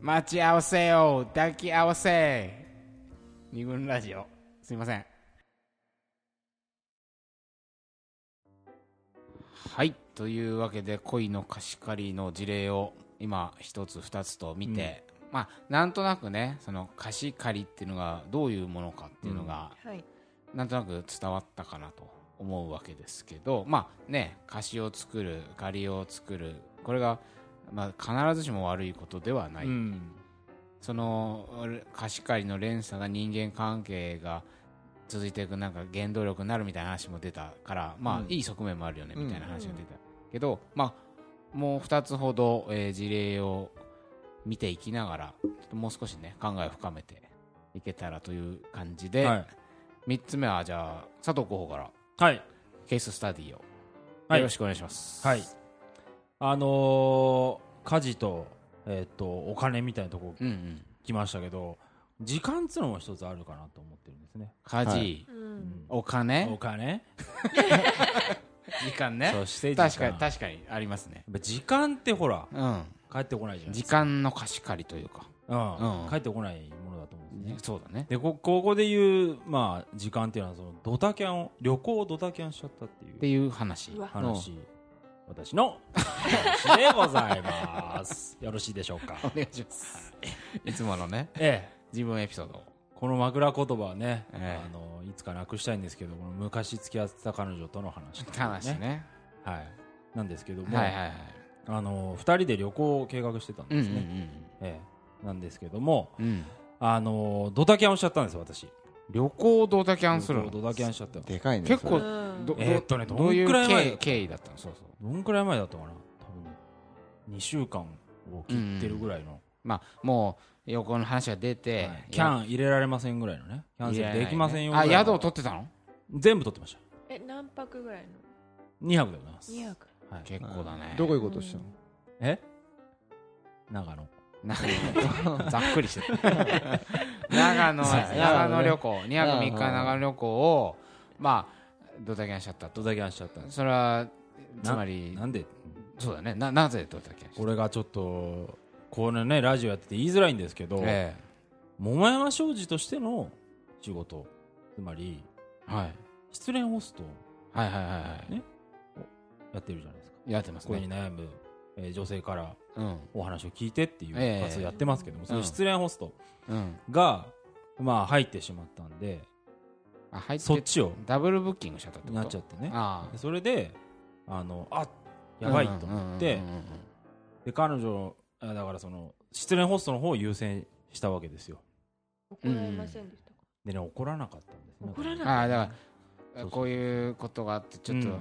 待ち合わせよ抱き合わせ。二軍ラジオ。すいません。はい。というわけで恋の貸し借りの事例を今一つ二つと見て、まあなんとなくねその貸し借りっていうのがどういうものかっていうのが、はい。なんとなく伝わったかなと思うわけですけどまあね貸しを作る借りを作るこれが、まあ、必ずしも悪いことではない、うん。その貸し借りの連鎖が人間関係が続いていくなんか原動力になるみたいな話も出たからまあ、うん。いい側面もあるよねうんみたいな話が出た、けどまあもう2つほど、えー事例を見ていきながらちょっともう少しね考えを深めていけたらという感じで、はい。3つ目はじゃあ佐藤候補からはい。ケーススタディを。はい。よろしくお願いします。はいあのー家事と,、えっとお金みたいなとこうんうん。来ましたけど時間っつうのも一つあるかなと思ってるんですね、家事、ううん。ん。お金？お、金？時間ね。そして時間。確かに確かにありますね。時間ってほらうん。帰ってこないじゃない時ですか。間の貸し借りというか。うん。うん。帰ってこないものだと思うんですね。そうだね。でこここで言う、まあ、時間っていうのはそのドタキャンを旅行をドタキャンしちゃったっていう。っていう話。うわ。話私の話 でございますよろしいでしょうかお願いします。いつものね、ええ自分エピソードを。この枕言葉はね、ええあのいつかなくしたいんですけどこの昔付き合ってた彼女との話とか話ね。はい、なんですけども、はいはいはい。あの2人で旅行を計画してたんうんうですね、んええなんですけどもうん。うん。あのドタキャンをしちゃったんですよ私旅行ドタキャンするの？ドタキャンしちゃったでかいね結構どえーっとねどういどんくらうい前だ経経緯だったの？そうそう。どんくらい前だったかな？多分2週間を切ってるぐらいの、まあ、もう、横の話が出てはい、キャン入れられませんぐらいのね。キャンセルできませんよぐあ、らい。の宿を取ってたの？全部取ってました。え何泊ぐらい2泊でございますの2泊。はい、結構だね。どこ行こうとしたの？え？長野 ざっくりして。る 長野長野旅行2泊3日うん長野旅行をまあドタキャンしちゃった？とドタキャンしちゃったそれはつまりなんで？そうだね。ななぜドタキャンした？これがちょっとこのねラジオやってて言いづらいんですけど、え桃山商事としての仕事つまりえはい。失恋ホストをはいはいはいはい。ねやってるじゃないですか。やってますこれにね悩む、えー女性からうん。お話を聞いてっていうええ。活動やってますけども、そのうん失恋ホストうん。が、まあ入ってしまったんであ入ってそっちをダブルブッキングしちゃったってこと？なっちゃってね。それであのああやばいと思って、で彼女あだからその失恋ホストの方を優先したわけですよ。怒られませんでしたか？でね怒らなかったんですね。怒らなああだかそうそう。らこういうことがあってちょっと、うん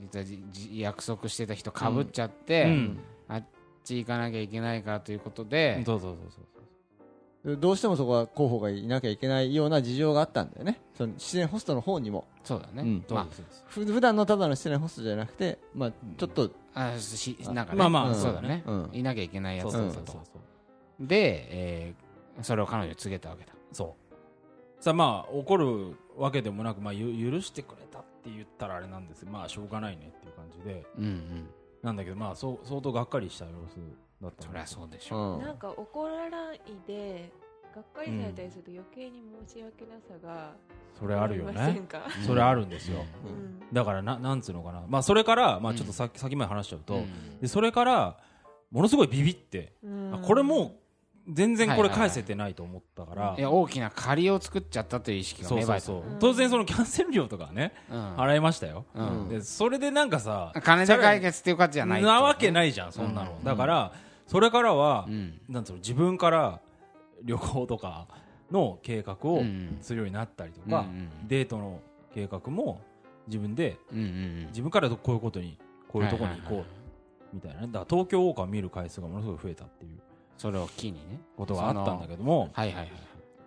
実はじじ約束してた人かぶっちゃって、うん。あっち行かなきゃいけないからということで、そうそうそうそうどうしてもそこは候補がいなきゃいけないような事情があったんだよね。その失恋ホストの方にも。そうだね、うん。まそうですそうです。ふ普段のただの失恋ホストじゃなくて、まあ、ちょっと、ああしなんかね、まあまあうん。そうだね、うん。いなきゃいけないやつだったとで、えーそれを彼女に告げたわけだ。そう。さあまあ怒るわけでもなく、まあ、ゆ許してくれたって言ったらあれなんです。まあしょうがないねっていう感じで。うんうん。なんだけどまあそう相当がっかりした様子だったそりゃうそうでしう。ょん。なんか怒らないでがっかりされたりすると余計に申し訳なさがそれあるよね。それあるんですよ、うん。うん。だからななんつうのかな、まあ、それから、まあ、ちょっとさ、先まで話しちゃうと、うん。でそれからものすごいビビって、うん。あこれもう全然これ返せてないと思ったから、いや大きな借りを作っちゃったという意識が芽生えた。そうそう当然そのキャンセル料とかはね、うん。払いましたよ、うん。でそれでなんかさ金で解決っていう価値じゃないなわけい、ないじゃんそんなの、うんだからそれからは、うん。なんつうの自分から旅行とかの計画をうん。するようになったりとうんか、デートの計画も自分で自分からこういうことにこういうところに行こう、はいはいはいみたいなね。だから東京ウォーカーを見る回数がものすごい増えたっていうそれを機にね。ことがあったんだけども。はいはいはい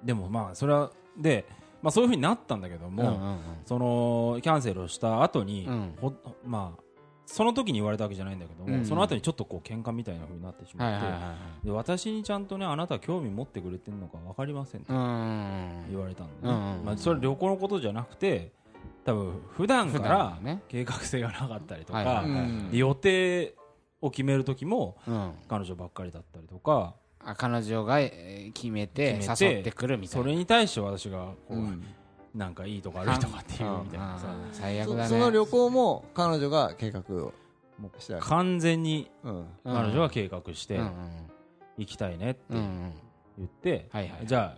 でもまあそれはで、まあ、そういうふうになったんだけども、うんうんうん。そのキャンセルをした後に、うん。ほまあその時に言われたわけじゃないんだけども、うん。その後にちょっとこう喧嘩みたいな風になってしまって、はいはいはいはい。で私にちゃんとねあなたは興味持ってくれてるのか分かりませんとうん言われたんで、ね。うんうんうん。まあ、それ旅行のことじゃなくて多分普段か普ら計画性がなかったりとか、はいはいはいうんで予定を決める時もうん。彼女ばっかりだったりとかあ彼女がえー決めて決めて誘ってくるみたいな。それに対して私がこう、うん。なんかいいとこ悪いとかっていうみたいな最悪だね。そその旅行も彼女が計画をした完全に彼女は計画して行きたいねって言って、はいはいじゃあ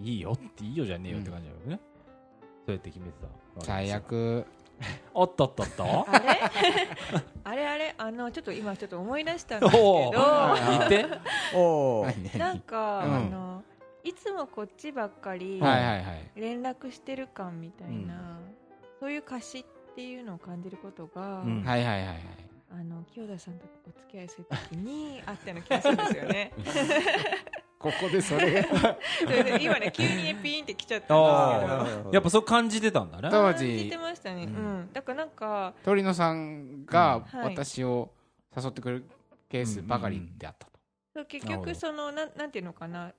いいよっていいよじゃねえよって感じだよね、そうやって決めてた最よ。悪おっとっとっと？あれ？あれあれ？あのちょっと今ちょっと思い出したんですけおどー。言って。おお なんか、うんあのいつもこっちばっかりはいはいはい。連絡してる感みたいな、そういう歌詞っていうのを感じることが、うん。はいはいはいはい。あの清田さんとお付き合いするときにあったような気がするんですよね。ここでそれ 今ね急にねピーンってきちゃったあんですけど。やっぱそう感じてたんだね。当感じ時てましたね、ううん。んだからなんか鳥野さんが私を誘ってくるケースばかりであったと。結局そのなんなんていうのかな。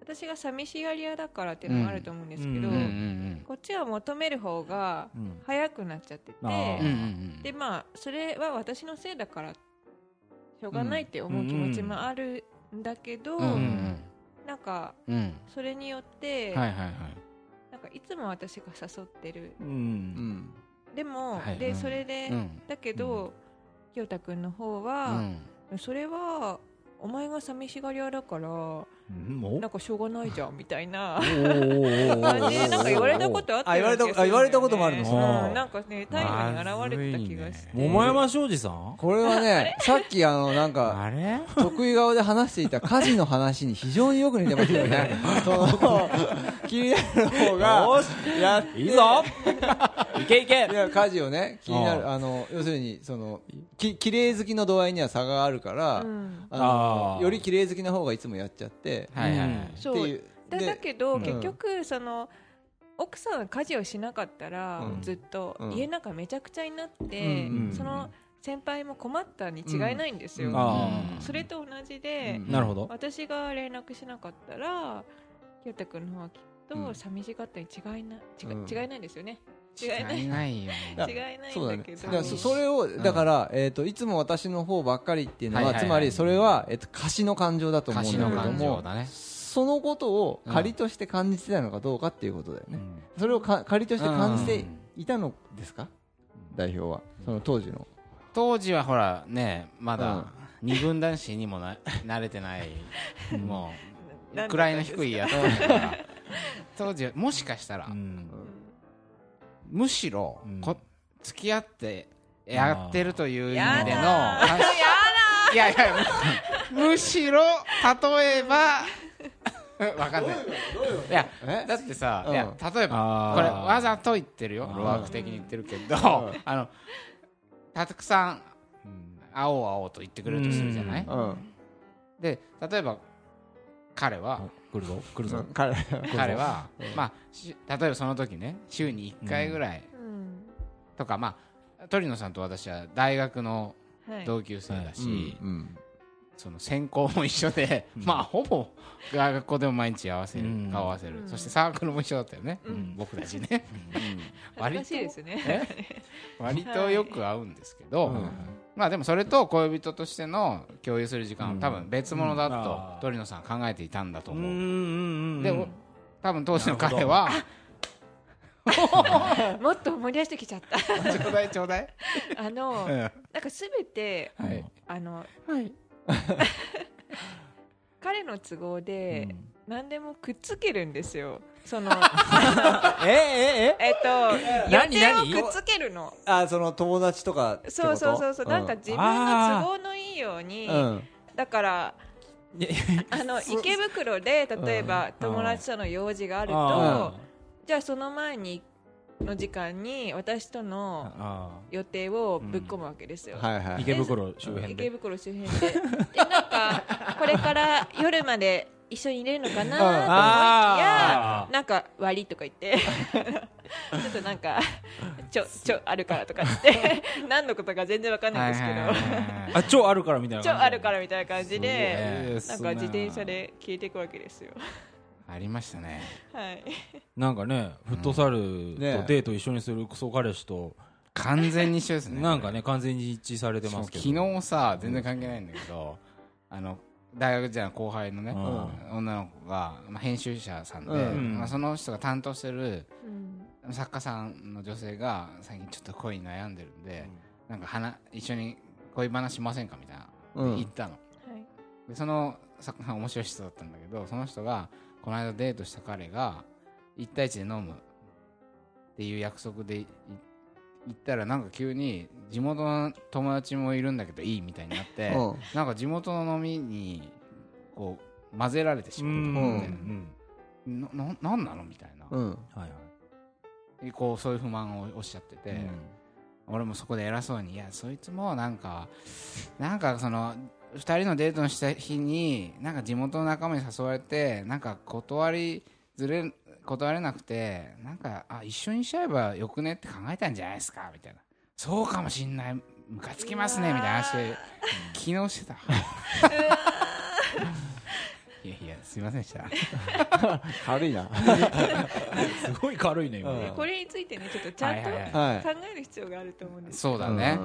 私が寂しがり屋だからっていうのもあると思うんですけど、こっちは求める方がうん。早くなっちゃってて、でまあそれは私のせいだからしょうがないって思う気持ちもあるんだけど、うんうんなんかうん。うんそれによって、はいはいはい。なんかいつも私が誘ってる。ううん。んでも、はい。うん。でそれで、うん。だけど、清田君の方うは、ん。それはお前が寂しがり屋だからなんかしょうがないじゃんみたいな。感じでなんか言われたことあった言われたあ言われたこともあるの？う。んなんかね態度に現れてた気がして、桃山庄司さん？これはねさっきあのなんかあれ？得意顔で話していた家事の話に非常によく似てますよね。その気になる方が。よしやっていいぞ。いけいけいや家事をね気になあるあの要するにそのき綺麗好きの度合いには差があるから、うん。あのより綺麗好きな方がいつもやっちゃって、はいはいそう。だでだけど、うん。結局その奥さんが家事をしなかったら、うん。ずっとうん。家の中めちゃくちゃになって、その先輩も困ったに違いないんですよ、それと同じで、うん。なるほど。私が連絡しなかったら清田君の方はきっうん。と寂しがったに違いな違いないですよね違いない。ないよや違いないそうだね。んだけどだからそそれをだから、えー、といつも私の方ばっかりっていうのは、はいはいはい。つまりそれは、えー、と貸しの感情だと思うんだけどもね。そのことを仮として感じてたのかどうかっていうことだよね、それをか仮として感じていたのですか、代表は。その当時の。当時はほらねまだ二軍男子にもな 慣れてないもう位の低いやつだから。当時はもしかしたら。うんむしろうん。こ付き合ってやってるという意や味でのいやいやむむしろ例えば わかんない。いやえ？だってさ、うん。いや例えばこれわざと言ってるよワーク的に言ってるけどん。あのたくさんうん青青と言ってくれるとするじゃない？うん。で例えば彼は来るぞ来るぞ。彼彼はまあし例えばその時ね週に1回ぐらい。うん。とかまあ鳥野さんと私は大学のはい。同級生だし、うんその専攻も一緒で、まあほぼ学校でも毎日合わせる、うん。顔合わせる、うん。そしてサークルも一緒だったよね、うん。僕たちね。恥ずかしいですね。え？割とよく会うんですけど、うんまあでもそれと恋人としての共有する時間うん。は多分別物だとー鳥野さん考えていたんだと思う、うんうんうんでお多分当時の彼は もっと思い出してきちゃった。ちょうだいちょうだい、あのうん。なんかすべてはい。あのはい。彼の都合で何でもくっつけるんですよ。その えええ？えっと何予定何をくっつけるの。あその友達とかそうそうそうそう、なんか自分の都合のいいように、うん。だからえあの池袋で例えば友達との用事があると、あじゃあその前にの時間に私とーのあ予定をぶっ込むわけですよ、ーはいはい。池袋周辺池で袋周辺で。でなんかこれから夜まで一緒にいれるのかなと思いきやなんか割りとか言って ちょっとなんかちょちょあるからとか言って 何のことか全然わかんないんですけど、はいはいはいはい。あ超あるからみたいなちょ感じあるからみたいな感じでねなんか自転車で消えていくわけですよ。ありましたね。はい。なんかねフットサルとねデート一緒にするクソ彼氏と完全に一緒ですねなんかね完全に一致されてますけど。昨日さ全然関係ないんだけどあの大学時代の後輩のね、うん。女の子が、まあ、編集者さんで、うん。まあ、その人が担当してるうん。作家さんの女性が最近ちょっと恋に悩んでるんで、なんか話一緒に恋話しませんかみたいな、うん。言ったの。はい。でその作家さん面白い人だったんだけどその人がこの間デートした彼が1対1で飲むっていう約束でい行ったらなんか急に地元の友達もいるんだけどいいみたいになって、うん。なんか地元の飲みにこう混ぜられてしまううん。みたいうん。なななんなのみたいな、うん。はいはい。こうそういう不満をおっしゃってて、俺もそこで偉そうにいやそいつもなんかなんかその2人のデートのした日になんか地元の仲間に誘われてなんか断りずれ断れなくてなんかあ一緒にしちゃえばよくねって考えたんじゃないですかみたいな。そうかもしんない。ムカつきますねみたいな話で昨日してたすいませんでした。軽いな。すごい軽いね今これについてねちょっとちゃんと考える必要があると思うんです。そうだね、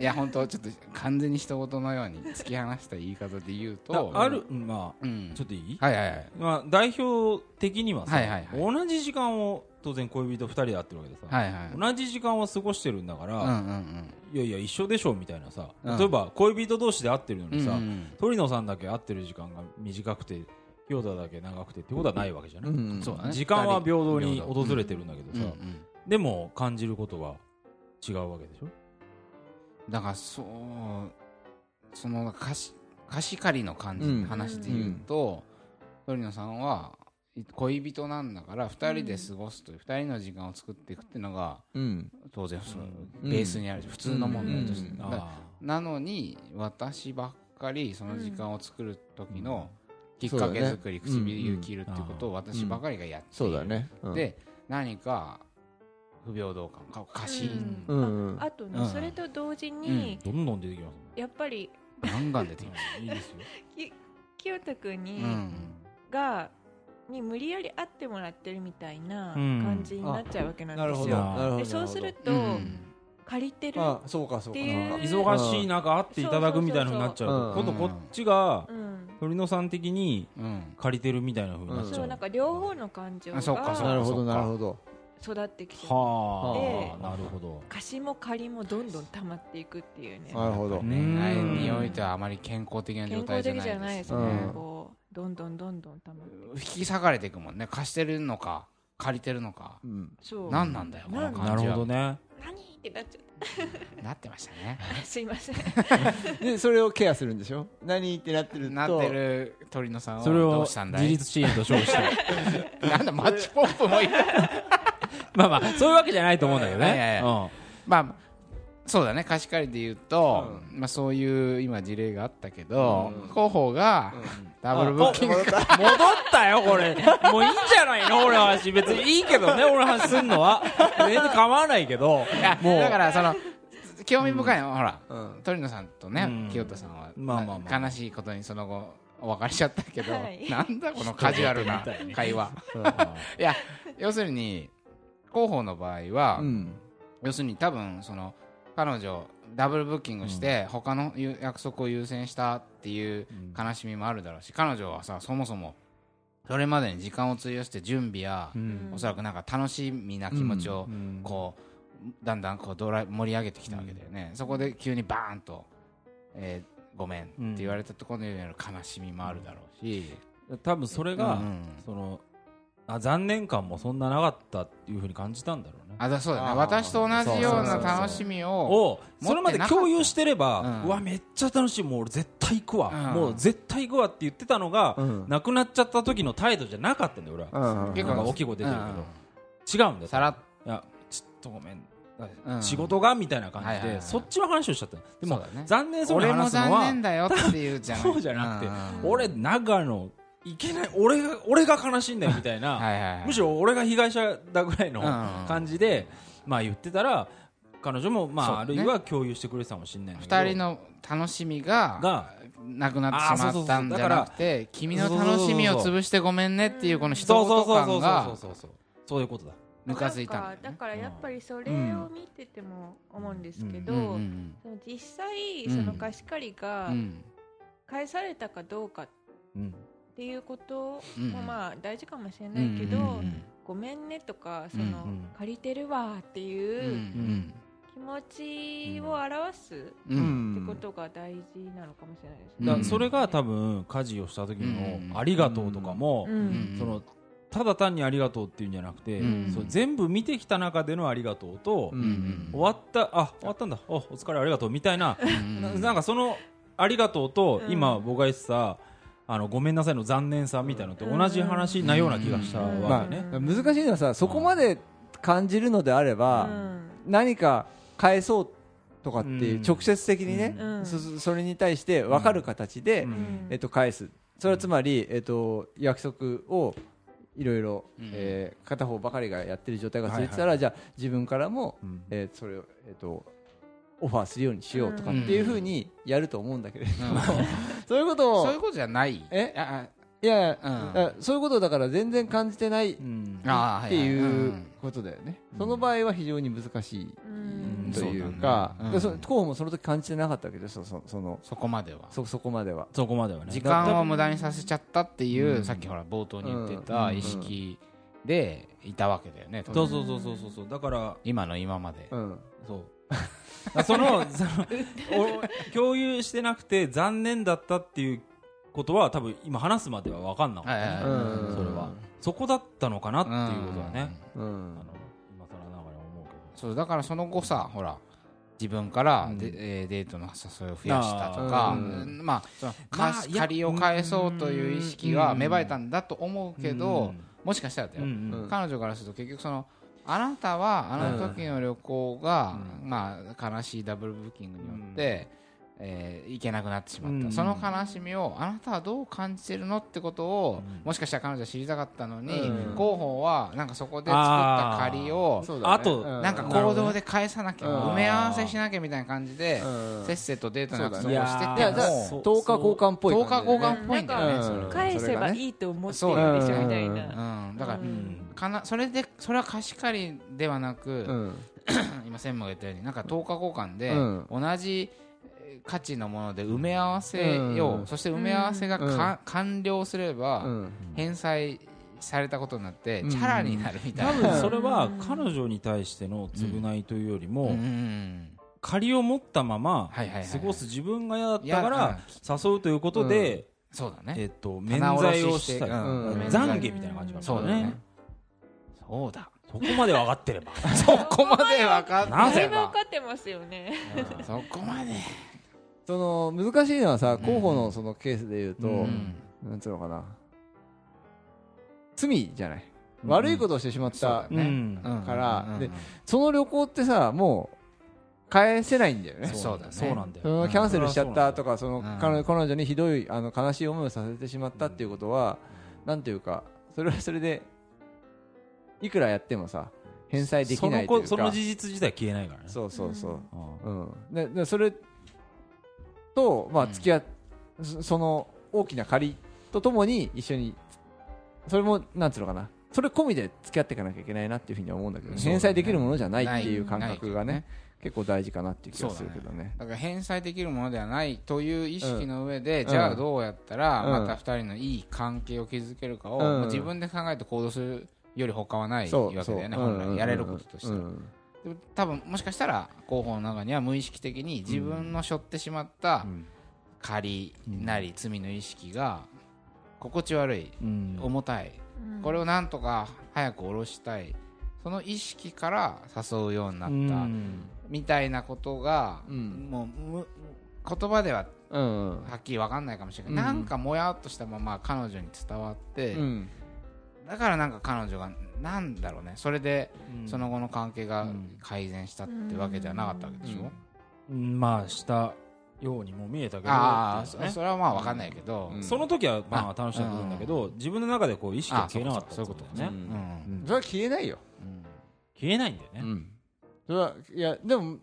いや本当ちょっと完全に一言のように突き放した言い方で言うとああるうんまあうん。ちょっといい？はいはいはいまあ代表的にはさはいはいはい。同じ時間を当然恋人2人で会ってるわけでさはいはい同じ時間を過ごしてるんだから、うんうんいやいや一緒でしょみたいなさ、うん。例えば恋人同士で会ってるのうんにさ、うん。鳥野さんだけ会ってる時間が短くて清田だけ長くてってことはないわけじゃない、うんそうだね。時間は平等に訪れてるんだけどさ、うんうん。でも感じることが違うわけでしょ？だからそうその貸し貸し借りの感じ、うん話で言うと、鳥野さんはい恋人なんだから2人で過ごすという2人の時間を作っていくっていうのがうん。当然そのうん。ベースにあるし、普通の問題として、なのに私ばっかりその時間を作る時のきっかけ作り、唇切るっていうことを私ばかりがやっている。そうだね。うん。で何か不平等感か貸し、うん。うんうん。あとね、うん。それと同時に、どんどん出てきますやっぱりガンガン出てきます、ねいいですよ、き清田君に、うん。がに無理やり会ってもらってるみたいなうん。感じになっちゃうわけなんなるほど。ですよ。あなるほど。でそうすると、うん借りてる、あそうかそうか。忙しい中会っていただくみたいなふうになっちゃうとそうそうそう今度こっちがうん、鳥野さん的にうん。借りてるみたいなふうになっちゃう、そうなんか両方の感情あそうかそうなるほどなるほど。育ってきちゃうはであなるほど。貸しも借りもどんどん溜まっていくっていうね。なるほど。恋愛においてはあまり健康的な健状態じゃ康的じゃないいですすね、う。んこう。どんどんどんどん溜まって引き裂かれていくもんね。貸してるのか借りてるのか。うん。そう。何なんだよこの感じは。ほどね。何ってなっちゃっなってましたね。た すいません。でそれをケアするんでしょ？何ってなってると。なってる鳥野さんはそれをどうしたんだい？自立支援と称して。なんだマッチポンプもいたまあまあそういうわけじゃないと思うんだけどいやいやいねうん。まあそうだね貸し借りで言うと、まあ、そういう今事例があったけど、広報がダブルブッキング戻った。よこれ。もういいんじゃないの？俺の話別にいいけどね俺の話すんのは。全然構わないけど。いやもう。だからその興味深いの？は、ほらうん。鳥野さんとね、うん。清田さんは、まあまあまあ悲しいことにその後お別れしちゃったけど、はい。なんだこのカジュアルな会話。いや要するに広報の場合は、うん。要するに多分その彼女ダブルブッキングして、他のゆ約束を優先したっていう悲しみもあるだろうし彼女はさそもそもそれまでに時間を費やして準備や、うん。おそらくなんか楽しみな気持ちをうん。こうだんだんこうドライ盛り上げてきたわけだよね、そこで急にバーンと、えーごめんって言われたところに悲しみもあるだろうし、多分それが、うん。そのあ残念感もそんななかったっていうふうに感じたんだろうね。あだそうだね。私と同じようなそうそうそう楽しみををそれまで共有してれば、うん。うわめっちゃ楽しいもう俺絶対行くわ、うん。もう絶対行くわって言ってたのが、うん。なくなっちゃった時の態度じゃなかったんだよ俺は、うん。うん結構大きい声出てるけど、違うんだよ。さらっ。いやちょっとごめん、うん。仕事がみたいな感じで、そっちの話をしちゃった。でも、残念そうに俺も話すのは残念だよっていうじゃない。そうじゃなくて、うん。俺長野いけない俺が俺が悲しいんだよ みたいな、はいむしろ俺が被害者だぐらいのうん。感じで、まあ言ってたら彼女もまあ、ね。るいは共有してくれてたかもしれないんだけど二人の楽しみががなくなってしまったんじゃなくて君の楽しみを潰してごめんねっていうこの一言感がそういうことだ抜かついたんだからやっぱりそれを見てても思うんですけど、うんうん実際うんその貸し借りがうん返されたかどうかっうんていうことうんもまあ大事かもしれないけど、うんうんごめんねとかその、うんうん。借りてるわっていうん気持ちを表すってことが大事なのかもしれないですうんね。それが多分家事をした時うん。のありがとうとかも、うん。うん。そのただ単にありがとうっていうんじゃなくて、うんそう全部見てきた中でのありがとうと、うんうん。終わったあ終わったんだ。おお疲れありがとうみたいな、うんななんかそのありがとうと、うん。今僕が言ってたあのごめんなさいの残念さみたいなのと同じ話なような気がしたうんわけね。うん難しいのはさそこまで感じるのであれば、うん。何か返そうとかっていううん。直接的にね、うん。そそれに対して分かる形で、うん。えっと、返す。それはつまり、えっと、約束をいろいろうん。えー片方ばかりがやってる状態が続いてたら、はいはい。じゃあ自分からも、うん。えーそれを、えっとオファーするようにしようとかっていうふうにやると思うんだけれども、そういうことを。そういうことじゃない？え？あいやいやああそういうことをだから全然感じてないっていううん。ことだよね、うん。その場合は非常に難しいうん。というか、候補もその時感じてなかったわけですよそそのそこまでは。そそこまでは。そこまではね。時間を無駄にさせちゃったっていう、うん。さっきほら冒頭に言ってうんた意識でいたわけだよね、そうそうそうそうそうそう。だから今の今まで、うん。そう そのそのお共有してなくて残念だったっていうことは多分今話すまでは分かんなかったん。それは。そこだったのかなっていうことはね、うん。あの今更ながら思うけど。そうだからその後さほら自分からうん。で、えーデートの誘いを増やしたとかまあ借りを返そうという意識が芽生えたんだと思うけど、もしかしたらだよ、うんうん。彼女からすると結局そのあなたはあの時の旅行が、まあ、悲しいダブルブッキングによって、えー行けなくなってしまった、うん。その悲しみをあなたはどう感じてるのってことを、うん。もしかしたら彼女は知りたかったのに、うん。広報はなんかそこで作った借りをあとうん。なんか行動で返さなきゃ、うん。埋め合わせしなきゃみたいな感じで、うん。せっせとデートの約束をしてていやじゃあもそう10日交換っぽい10日交感換っぽいんだよね、返せばいいと思ってそうるでしょうん。みたいな。うん、だから、うんかなそれでそれは貸し借りではなく、じうん。今専務が言ったようになんか10日交換でうん。同じえー価値のもので埋め合わせよう、うん。そして埋め合わせがか、完了すれば、うん。返済されたことになって、うん。チャラになるみた多いな、分それはうん彼女に対しての償いというよりも、うん。うん。借りを持ったまま過ごす自分が嫌だったから誘うということで、そうだね、えっと免罪をして懺悔みたいな感じがそうだねそうだ。そこまで分かってれば。そこまで分かってなぜだいぶ分かってますよね。うん。そこまで。その難しいのはさ候補のそのケースで言うとうん。なんつうのかな。罪じゃない。悪いことをしてしまったうん。うん。からうん。うんでその旅行ってさもう返せないんだよね。そうだね。そうなんだそよのキャンセルしちゃったとかそのうん。彼彼女にひどいあの悲しい思いをさせてしまったっていうことはなんていうかそれはそれでいくらやってもさ返済できないというか。その事実自体消えないからね。そうそうそう。うん。うん、ででそれと、まあ、うん。付き合っ、そその大きな借りとともに一緒にそれもなんつうのかな。それ込みで付き合っていかなきゃいけないなっていうふうには思うんだけど、ね。返済できるものじゃないっていう感覚がね結構大事かなっていう気がするけどね。だから返済できるものではないという意識の上で、ん。じゃあどうやったらうん。また2人のいい関係を築けるかを、うん。自分で考えて行動するより他はないわけだよね、本来やれることとしては、多分もしかしたら広報の中には無意識的に自分の背負ってしまったうん。借りなり罪の意識が心地悪いうん。重たい。これをなんとか早く下ろしたい。その意識から誘うようになった、うん。みたいなことが、うん。もうむ言葉ではうんはっきり分かんないかもしれない、うん。なんかもやっとしたまま彼女に伝わって、うんだからなんか彼女がなんだろうね。それでうん。その後の関係がうん。改善したってわけじゃなかったわけでしょ、うん。まあしたようにも見えたけどああねそれはまあ分かんないけど、うん。その時はまああ楽しかったんだけど自分の中でこう意識が消えなかったあそうかそうかね。うんうん。うん。それは消えないよ、うん消えないんだよね。うん。それはいやでも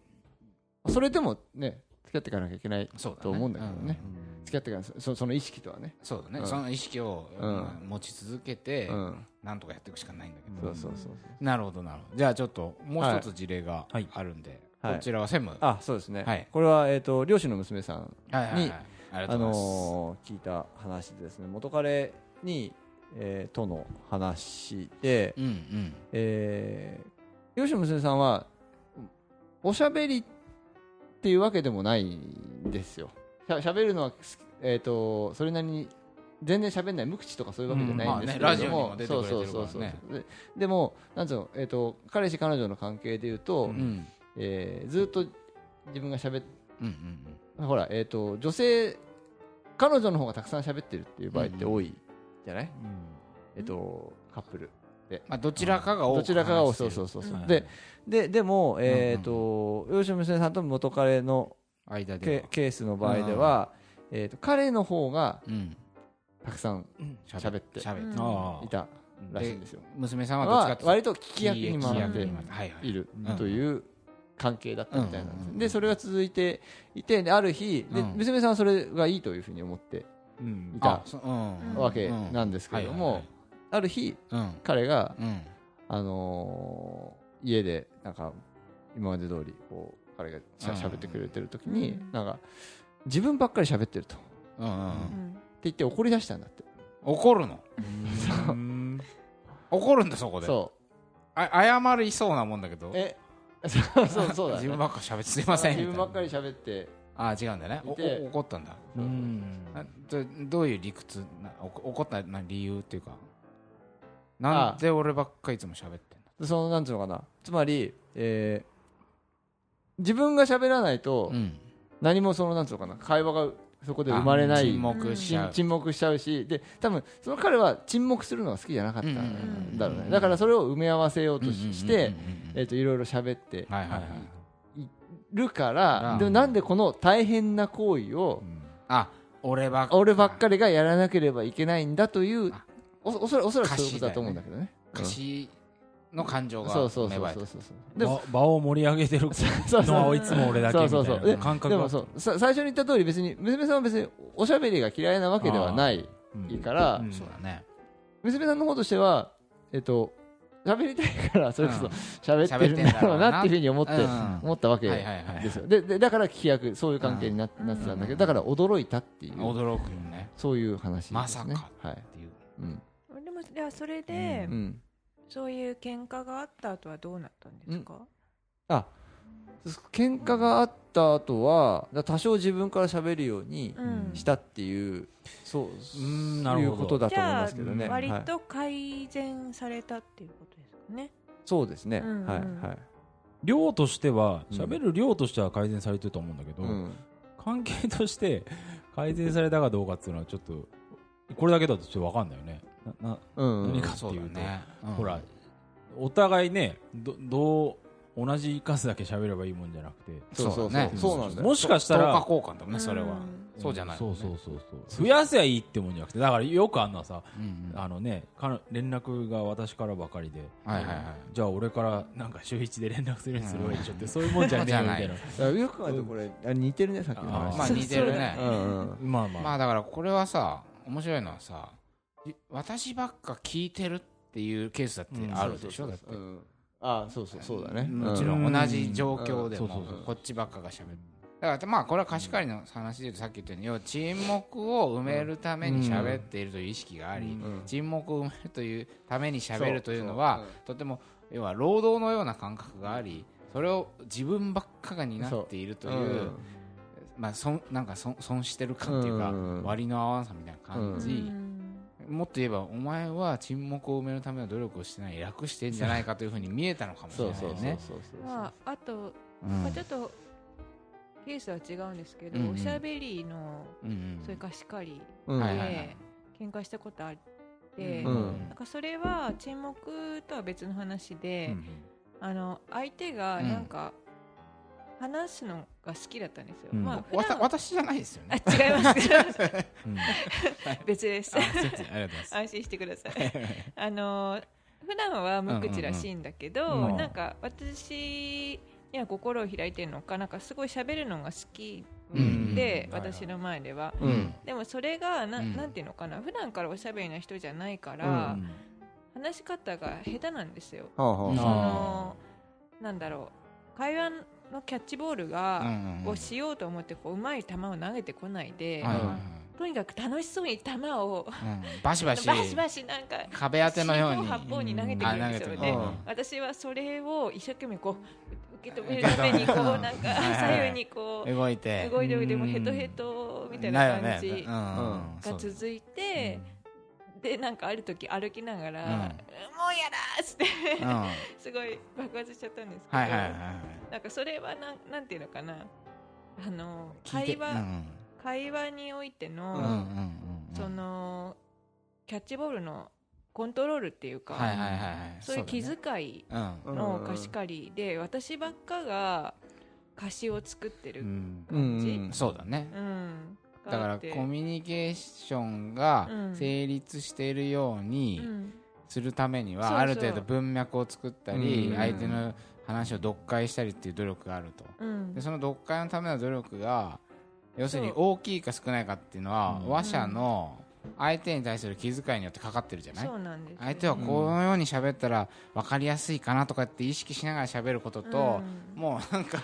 それでもね付き合っていかなきゃいけないそうだね。と思うんだけどね。うん付き合っていかない。そその意識とはね。そうだね、うん。その意識を、うん。まあ持ち続けて、うん。なんとかやっていくしかないんだけど、そうそうそうなるほどなるほど。じゃあちょっともう一つ事例がはい。あるんで、はい。こちらは専務、あそうですね、はい。これは、えー、と漁師の娘さんはいはいはい。にあのー聞いた話でですね。元彼に、えーとの話で、うんうん。えー、吉野娘さんはおしゃべりっていうわけでもないんですよしゃしゃべるのは、えー、とそれなりに全然喋んない無口とかそういうわけじゃないんですけれども、うん。まあねラジオにも出てくれてるからね。そうそうそうそう。ででもなんつうの、えー、と彼氏彼女の関係でいうと、うん。うんえーずっと自分が喋っうんうんほら、えー、と女性彼女の方がたくさん喋ってるっていう場合って多いじゃない、えっ、とカップルまあ、どちらかが多くどちらかが多うそうそうそう、はいでででも、えーと吉野娘さんと元彼の間では。ケケースの場合では、えー、と彼の方がうん。たくさん喋って喋って。うん。あいたらしいんですよ、娘さんはどっちかはっていうと割と聞き役に回っていはい。いるうん。という関係だったみたいなんです、うんうん。うんでそれが続いていてである日で、うん。娘さんはそれがいいというふうに思ってうん。いたあそううん。わけなんですけれども、はいはいある日はい彼が、うんうん。あのー家でなんか今まで通りこう彼がしゃうん。喋ってくれてる時に、うんなんか自分ばっかり喋ってると。ってうんうんうん。うん言って怒り出したんだって。怒るの？う。ん。怒るんだそこで。そあ謝りそうなもんだけど。うえそうそうそうだ、ね、自分ばっか喋ってすいません自分ばっかり喋って。あ違うんだね。怒ったんだ。うん。あどどういう理屈？怒ったな理由っていうか。なんで俺ばっかりいつも喋ってんの？そのなんていうのかな。つまり、えー自分が喋らないとうん。何もそのなんていうのかな会話がそこで生まれない。沈黙しちゃう。沈沈黙しちゃうしで多分その彼は沈黙するのが好きじゃなかったうんだろうね。だからそれを埋め合わせようとししていろいろ喋ってはいはいはい。るからうん。でもなんでこの大変な行為をあ俺ばっ俺ばっかりがやらなければいけないんだというおそらくそういうことだと思うんだけどね。歌詞の感情がそうそうそうそう。そうそうでも場場を盛り上げてる そうそう。のはいつも俺だけみたそういな感覚が。もそうさ最初に言った通り別に娘さんは別におしゃべりが嫌いなわけではないうんからうん。そうだね。娘さんの方としてはえっと喋りたいからそれこそうん。喋ってるんだろうなっていうふうに思ってうん。思ったわけですよ。ででだから聞き役そういう関係にななってたんだけどだから驚いたっていう。驚くよね。そういう話まさかはいっていう。うん。でもじゃあそれで、うんそういう喧嘩があった後はどうなったんですか、あ喧嘩があった後はだ多少自分から喋るようにうん。したっていうそううんなそういうるほどことだと思いじゃあますけどね。はい。割と改善されたっていうことですかね、そうですね。うんうん。はいはい。量としてはうん喋る量としては改善されてると思うんだけど、うん。関係として改善されたかどうかっていうのはちょっとこれだけだとちょっと分かんないよねななうん何かそうだね。うんほらお互いねどどう同じ数だけ喋ればいいもんじゃなくて。そうそうそうね。そうなんだよ。もしかしたら交換だもんねそれは。うん。そうじゃないそうそうそうそう。増やせばいいってもんじゃなくてだからよくあんのはさうんうん。あのねか連絡が私からばかりではいはいはい。じゃあ俺からなんか週一で連絡するようにすればいいでしょってそういうもんじゃねえよみたいな。よく考えるとこれあ似てるねさっきの。話あまあ似てるね。うんうん。まあまあ。まあだからこれはさ面白いのはさい私ばっか聞いてるっていうケースだってあるでしょ？だって。うん。あそうそうそうだね。もちろうんん同じ状況でもこっちばっかがしゃべる。だからまあこれは貸し借りの話で言うとさっき言ったように要は沈黙を埋めるために喋っているという意識がありうん。沈黙を埋めるというために喋るというのはとても要は労働のような感覚がありそれを自分ばっかが担っているというまあ損なんか損損してる感っていうかうん。割の合わなさみたいな感うじんもっと言えばお前は沈黙を埋めるための努力をしてない楽してんじゃないかというふうに見えたのかもしれないよね。そうそうまあ、あと、うん。まあ、ちょっとケースは違うんですけど、うんうん。おしゃべりのうんうん。そういう貸し借りうん。喧嘩したことあって、うんなんかそれは沈黙とは別の話で、うん。あの相手がなんか話すのが好きだったんですよ。うん。まあ普わた段私じゃないですよあね違います。うん。別です。安心してください。あの普段は無口らしいんだけど、うんうん。うん。なんか私には心を開いてるのかなんかすごい喋るのが好きうんで、うん。私の前では、うん。でもそれがな,、うん。ん、なんていうのかな普段からおしゃべりな人じゃないから、うん話し方が下手なんですよ。そあのなんだろう。会話のキャッチボールうんが、をしようと思ってこううまい球を投げてこないで、とにかく楽しそうに球をうん。バシバシ。バシバシなんか壁当てのように。八方に投げてくるんですよね。うん。あ投げてくる。うん。私はそれを一生懸命こう受け止めるためにこうなんか左右にこう動いて。動いておいてもうんヘトヘトみたいな感じが続いて、でなんかある時歩きながら、うん。もうやだーってすごい爆発しちゃったんですけど、はいはいはいなんかそれはなんなんていうのかな。あの会話、うん会話においての、うんうんうんうん。そのキャッチボールのコントロールっていうか、はいはいはいはい。そういう気そ遣いの貸し借りで、私ばっかが貸しを作ってる、ううん。ん感じ？うんそうだねだからコミュニケーションがうん。成立しているようにうん。するためにはある程度文脈を作ったりうん。相手の話を読解したりっていう努力があると。うん。でその読解のための努力が要するに大きいか少ないかっていうのはうん。話者の相手に対する気遣いによってかかってるじゃない？そうなんですよ相手はこのように喋ったら分かりやすいかなとかって意識しながら喋ることと、もうなんか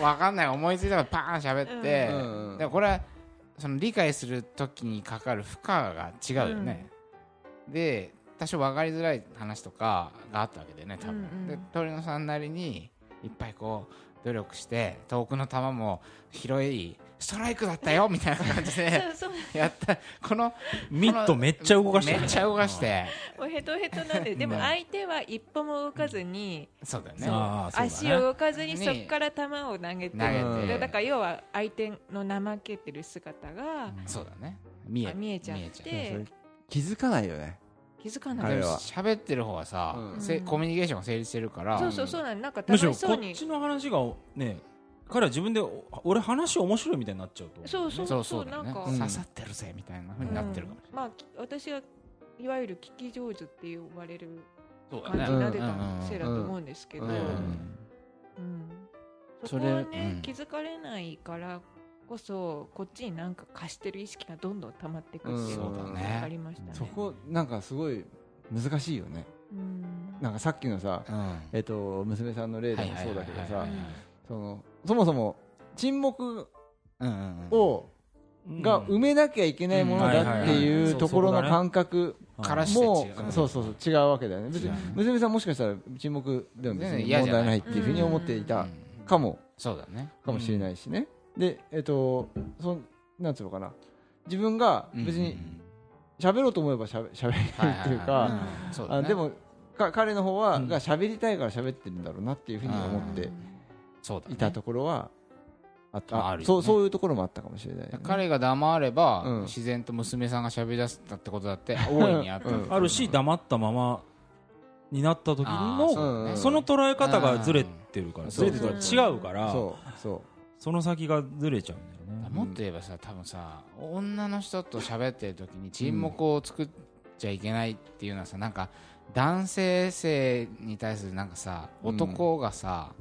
分かんない思いついたからパーン喋って、うん。でもこれはその理解する時にかかる負荷が違うよね、で多少分かりづらい話とかがあったわけでね多分、うんうん。で鳥野さんなりにいっぱいこう努力して遠くの球も広いストライクだったよ みたいな感じでやった。このミットめっちゃ動かしてめっちゃ動かして。もうヘトヘトなんででもね相手は一歩も動かずに、そうだよね。足を動かずにねそこから球を投げてだから要は相手の怠けてる姿がそうだね。見えあ見えちゃって。気づかないよね気づかない。喋ってる方はさ、うん。せコミュニケーションが成立してるから。そうそうそうなんなんか楽しそうに。っちの話がね彼は自分でお俺話面白いみたいになっちゃうと。そうそうそうそそうなんか、うん。刺さってるぜみたいな風になってるかもしうん。まあき私がいわゆる聞き上手って呼ばれるれない、感じになってたうん。せいだと思うんですけど、そそこはれうん。ね気づかれないからこそこっちになんか貸してる意識がどんどん溜まっていくっていうのがうん。そうだね。分かりましたね。そこなんかすごい難しいよね。うん。なんかさっきのさうん。えっと娘さんの例でもそうだけどさそのそもそも沈黙うんうんをが埋めなきゃいけないものだっていうところの感覚も違うそうそうそう違うわけだよね。別に娘さんもしかしたら沈黙でも別に問題ないっていうふうに思っていたかも。そうだね。かもしれないしねでえっとそんなんつうのかな。自分が別に喋ろうと思えばしゃべしゃべれるっていうかあでもか彼の方はうん。が喋りたいから喋ってるんだろうなっていうふうに思っていたところはあった。ね。そうそういうところもあったかもしれないよね。彼が黙れば、うん。自然と娘さんが喋り出したってことだって 大いにあった、うん。あるし黙ったままになった時のその捉え方がずれてるからうん。ずれてるから違うから。そうそその先がずれちゃうんだよね。もっと言えばさ多分さ女の人と喋ってる時に沈黙を作っちゃいけないっていうのはさなんか男性性に対するなんかさうん男がさ、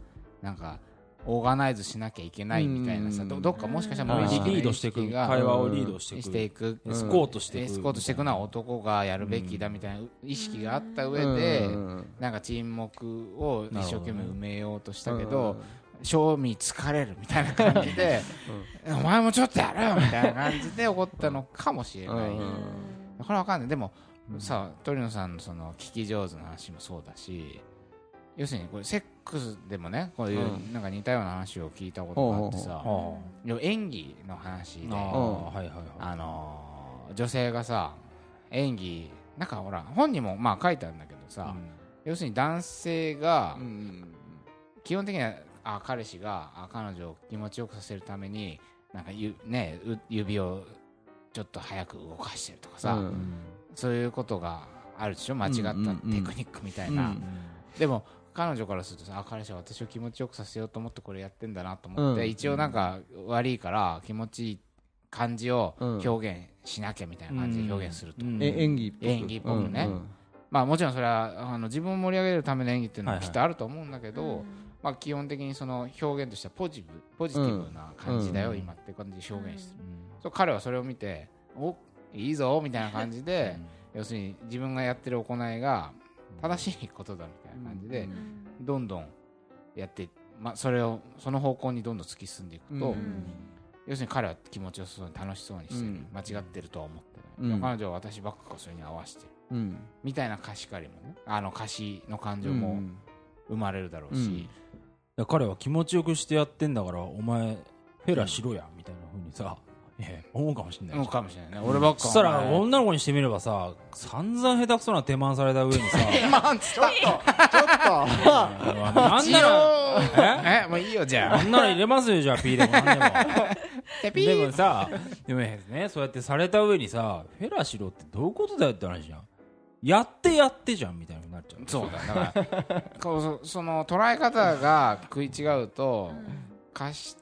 なんかオーガナイズしなきゃいけないみたいなさ、うん。どどっかもしかしたらリー。ドしていく会話をリードしていく。くエスコートしていくエスコートしていくのは男がやるべきだみたいな意識があったう上で、うん。なんか沈黙を一生懸命埋めようとしたけうん。ど、賞味疲れるみたいな感じで、お前もちょっとやれよみたいな感じで怒ったのかもしれない、うんこれはわかんない。でも、さ鳥野さんのその聞き上手な話もそうだし要するにこれセックスでもねこういううんなんか似たような話を聞いたことがあってさ、演技の話であのー女性がさ演技なんかほら本にもまあ書いてあるんだけどさ、要するに男性がうん。基本的にはあ彼氏があ彼女を気持ちよくさせるためになんかゆ、ね、う指をちょっと早く動かしてるとかさ、うん。そういうことがあるでしょ？間違ったテクニックみたいな、うんでも彼女からするとさあ彼氏は私を気持ちよくさせようと思ってこれやってんだなと思って、うん。一応なんか悪いから気持ちいい感じをうん。表現しなきゃみたいな感じで表現すると、うん。え演技っぽく。演技っぽくね。うんうん。まあもちろんそれはあの自分を盛り上げるための演技っていうのははいはい。きっとあると思うんだけど、まあ、基本的にその表現としてはポジブポジティブな感じだよ、うん。今って感じで表現してる、そう彼はそれを見ておいいぞみたいな感じで、要するに自分がやってる行いが正しいことだみたいな感じで、どんどんやってまあ、それをその方向にどんどん突き進んでいくと、うん。要するに彼は気持ちよさそうに楽しそうにしてる、うん。間違ってるとは思ってうん。ない、彼女は私ばっかがそれに合わせてる。うん。みたいな貸し借りもねあの貸しの感情もうん生まれるだろうし。うん、彼は気持ちよくしてやってんだからお前フェラしろやみたいなふうにさ、思うかもしれない。うんかもしれないね、俺ばっかそしたら女の子にしてみればさ散々下手くそな手満された上にさまあ ちょっちょっなんならとえ？もういいよじゃあ。なんなら入れますよじゃあ P でも。なんでもでもさでもねそうやってされた上にさフェラしろってどういうことだよって話じゃん。やってやってじゃんみたいにな。っちゃう。そうだだからこうそその捉え方が食い違うと貸し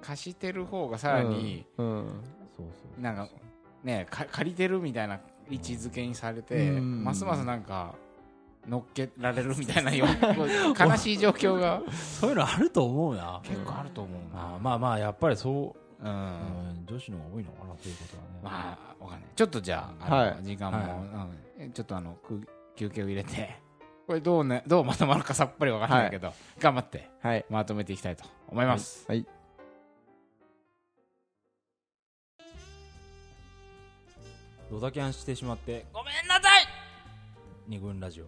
貸してる方がさらに、とうん。そうそうなんかねか借りてるみたいな位置づけにされて、うん。ますますなんか乗っけられるみたいなよ悲しい状況が。そういうのあると思うな。結構あると思うな、あーまあまあやっぱりそう、うん。うん、女子の方が多いのかなということはね。まあわかんない。ちょっとじゃああの、はい。時間も、はい。うん。ちょっとあの空休憩を入れて。これどうねどうまとまるかさっぱりわからないけど、頑張ってはい。まとめていきたいと思います、はい。ドタキャンしてしまってごめんなさい！二軍ラジオ